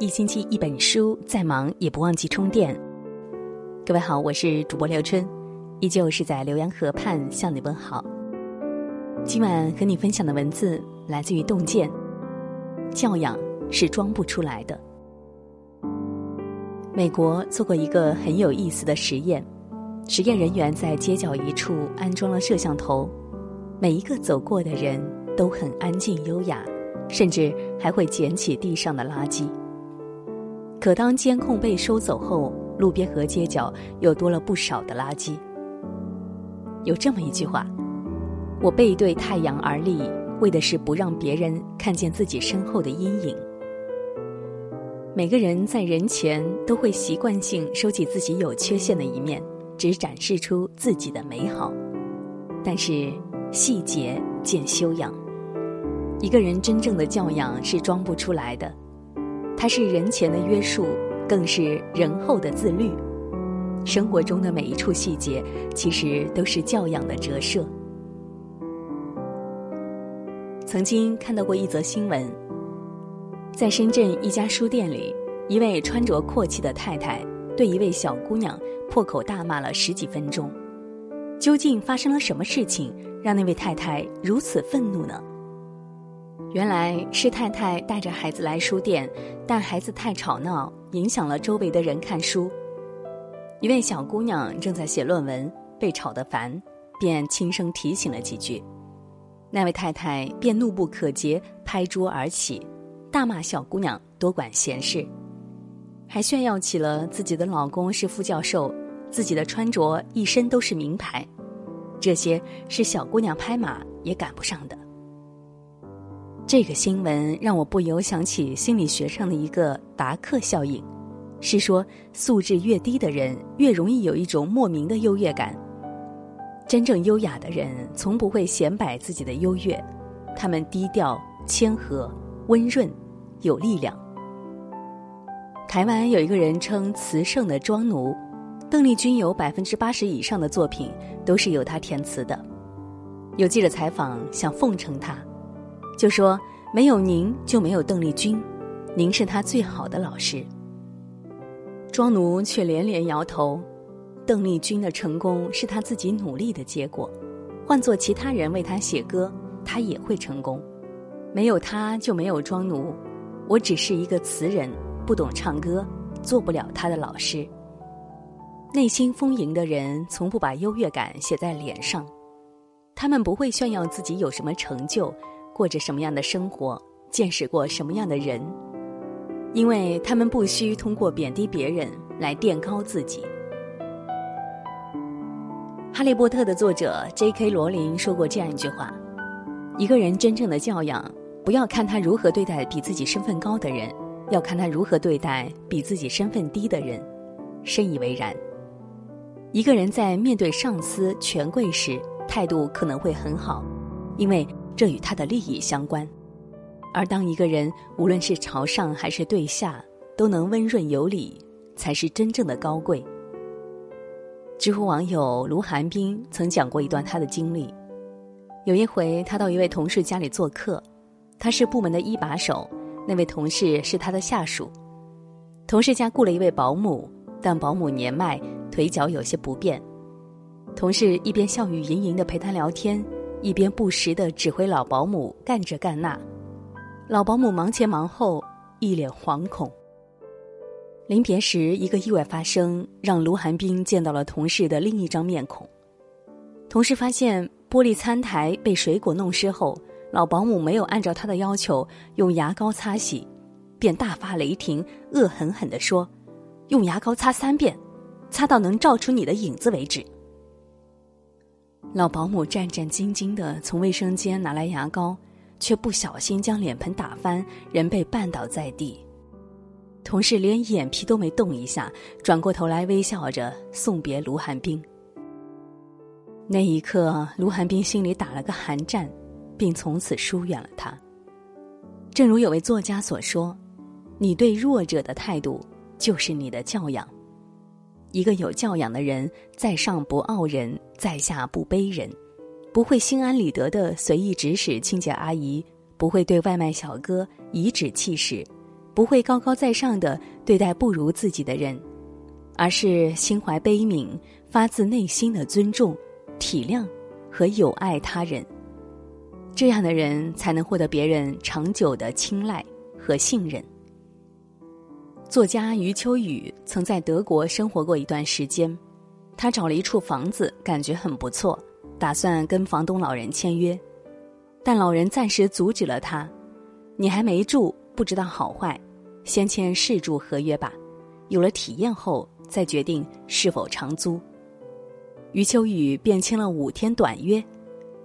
一星期一本书，再忙也不忘记充电。各位好，我是主播刘春，依旧是在浏阳河畔向你问好。今晚和你分享的文字来自于洞见。教养是装不出来的。美国做过一个很有意思的实验，实验人员在街角一处安装了摄像头，每一个走过的人都很安静优雅，甚至还会捡起地上的垃圾。可当监控被收走后，路边和街角又多了不少的垃圾。有这么一句话：“我背对太阳而立，为的是不让别人看见自己身后的阴影。”每个人在人前都会习惯性收起自己有缺陷的一面，只展示出自己的美好。但是细节见修养，一个人真正的教养是装不出来的。它是人前的约束，更是人后的自律。生活中的每一处细节，其实都是教养的折射。曾经看到过一则新闻，在深圳一家书店里，一位穿着阔气的太太对一位小姑娘破口大骂了十几分钟。究竟发生了什么事情，让那位太太如此愤怒呢？原来是太太带着孩子来书店，但孩子太吵闹，影响了周围的人看书。一位小姑娘正在写论文，被吵得烦，便轻声提醒了几句。那位太太便怒不可遏，拍桌而起，大骂小姑娘多管闲事，还炫耀起了自己的老公是副教授，自己的穿着一身都是名牌，这些是小姑娘拍马也赶不上的。这个新闻让我不由想起心理学上的一个达克效应，是说素质越低的人越容易有一种莫名的优越感。真正优雅的人从不会显摆自己的优越，他们低调、谦和、温润、有力量。台湾有一个人称词圣的庄奴，邓丽君有百分之八十以上的作品都是由他填词的。有记者采访想奉承他。就说没有您就没有邓丽君，您是他最好的老师。庄奴却连连摇头，邓丽君的成功是他自己努力的结果，换做其他人为他写歌，他也会成功。没有他就没有庄奴，我只是一个词人，不懂唱歌，做不了他的老师。内心丰盈的人从不把优越感写在脸上，他们不会炫耀自己有什么成就。过着什么样的生活，见识过什么样的人，因为他们不需通过贬低别人来垫高自己。《哈利波特》的作者 J.K. 罗琳说过这样一句话：“一个人真正的教养，不要看他如何对待比自己身份高的人，要看他如何对待比自己身份低的人。”深以为然。一个人在面对上司、权贵时，态度可能会很好，因为。这与他的利益相关，而当一个人无论是朝上还是对下，都能温润有礼，才是真正的高贵。知乎网友卢寒冰曾讲过一段他的经历：有一回，他到一位同事家里做客，他是部门的一把手，那位同事是他的下属。同事家雇了一位保姆，但保姆年迈，腿脚有些不便。同事一边笑语盈盈的陪他聊天。一边不时的指挥老保姆干这干那，老保姆忙前忙后，一脸惶恐。临别时，一个意外发生，让卢寒冰见到了同事的另一张面孔。同事发现玻璃餐台被水果弄湿后，老保姆没有按照他的要求用牙膏擦洗，便大发雷霆，恶狠狠地说：“用牙膏擦三遍，擦到能照出你的影子为止。”老保姆战战兢兢地从卫生间拿来牙膏，却不小心将脸盆打翻，人被绊倒在地。同事连眼皮都没动一下，转过头来微笑着送别卢寒冰。那一刻，卢寒冰心里打了个寒战，并从此疏远了他。正如有位作家所说：“你对弱者的态度，就是你的教养。”一个有教养的人，在上不傲人，在下不卑人，不会心安理得的随意指使清洁阿姨，不会对外卖小哥颐指气使，不会高高在上的对待不如自己的人，而是心怀悲悯、发自内心的尊重、体谅和友爱他人。这样的人才能获得别人长久的青睐和信任。作家余秋雨曾在德国生活过一段时间，他找了一处房子，感觉很不错，打算跟房东老人签约，但老人暂时阻止了他：“你还没住，不知道好坏。”先签试住合约吧，有了体验后再决定是否长租。余秋雨便签了五天短约，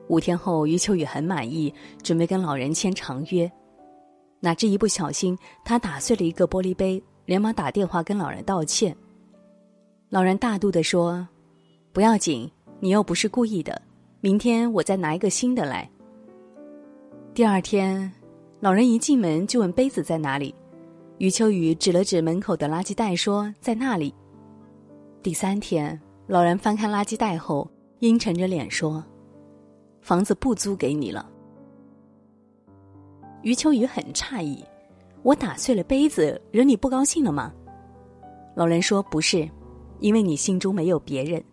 五天后余秋雨很满意，准备跟老人签长约，哪知一不小心他打碎了一个玻璃杯，连忙打电话跟老人道歉。老人大度地说：“不要紧，你又不是故意的，明天我再拿一个新的来。”第二天，老人一进门就问杯子在哪里。余秋雨指了指门口的垃圾袋，说：“在那里。”第三天，老人翻开垃圾袋后，阴沉着脸说：“房子不租给你了。”余秋雨很诧异：“我打碎了杯子，惹你不高兴了吗？”老人说：“不是，因为你心中没有别人。”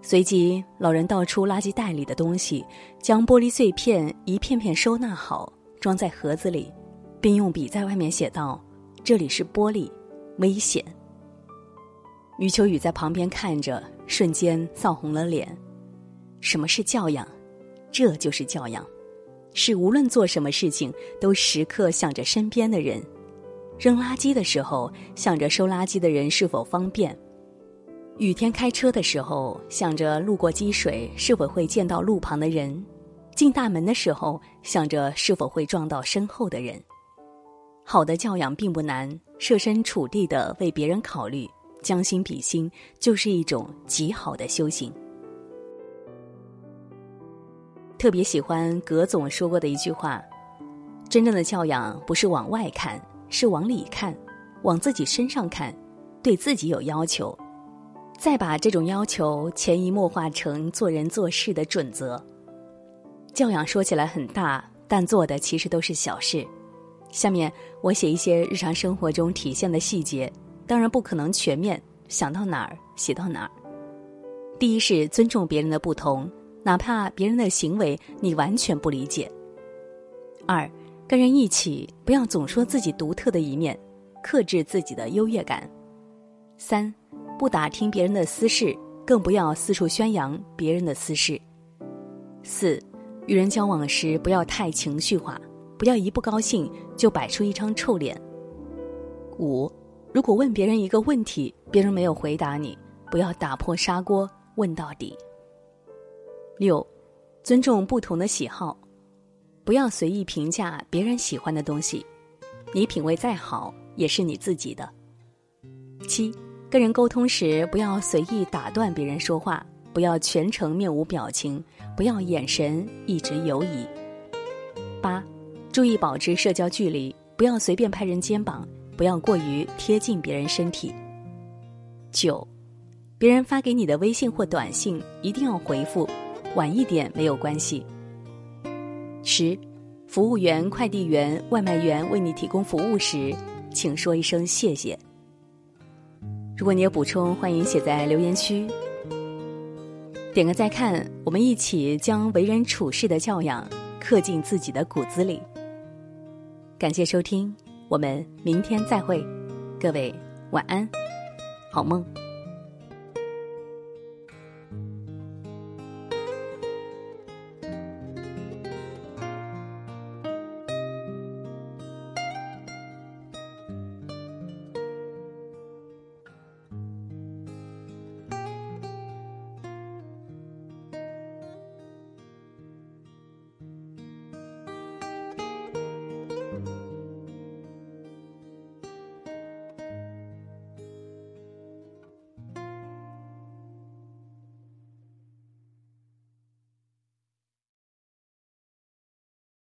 随即，老人倒出垃圾袋里的东西，将玻璃碎片一片片收纳好，装在盒子里，并用笔在外面写道。这里是玻璃，危险。余秋雨在旁边看着，瞬间臊红了脸。什么是教养？这就是教养，是无论做什么事情都时刻想着身边的人。扔垃圾的时候，想着收垃圾的人是否方便；雨天开车的时候，想着路过积水是否会溅到路旁的人；进大门的时候，想着是否会撞到身后的人。好的教养并不难，设身处地的为别人考虑，将心比心，就是一种极好的修行。特别喜欢葛总说过的一句话：“真正的教养不是往外看，是往里看，往自己身上看，对自己有要求，再把这种要求潜移默化成做人做事的准则。教养说起来很大，但做的其实都是小事。”下面我写一些日常生活中体现的细节，当然不可能全面，想到哪儿写到哪儿。第一是尊重别人的不同，哪怕别人的行为你完全不理解。二，跟人一起不要总说自己独特的一面，克制自己的优越感。三，不打听别人的私事，更不要四处宣扬别人的私事。四，与人交往时不要太情绪化。不要一不高兴就摆出一张臭脸。五，如果问别人一个问题，别人没有回答你，不要打破砂锅问到底。六，尊重不同的喜好，不要随意评价别人喜欢的东西，你品味再好也是你自己的。七，跟人沟通时不要随意打断别人说话，不要全程面无表情，不要眼神一直游移。八。注意保持社交距离，不要随便拍人肩膀，不要过于贴近别人身体。九，别人发给你的微信或短信一定要回复，晚一点没有关系。十，服务员、快递员、外卖员为你提供服务时，请说一声谢谢。如果你有补充，欢迎写在留言区。点个再看，我们一起将为人处事的教养刻进自己的骨子里。感谢收听，我们明天再会，各位晚安，好梦。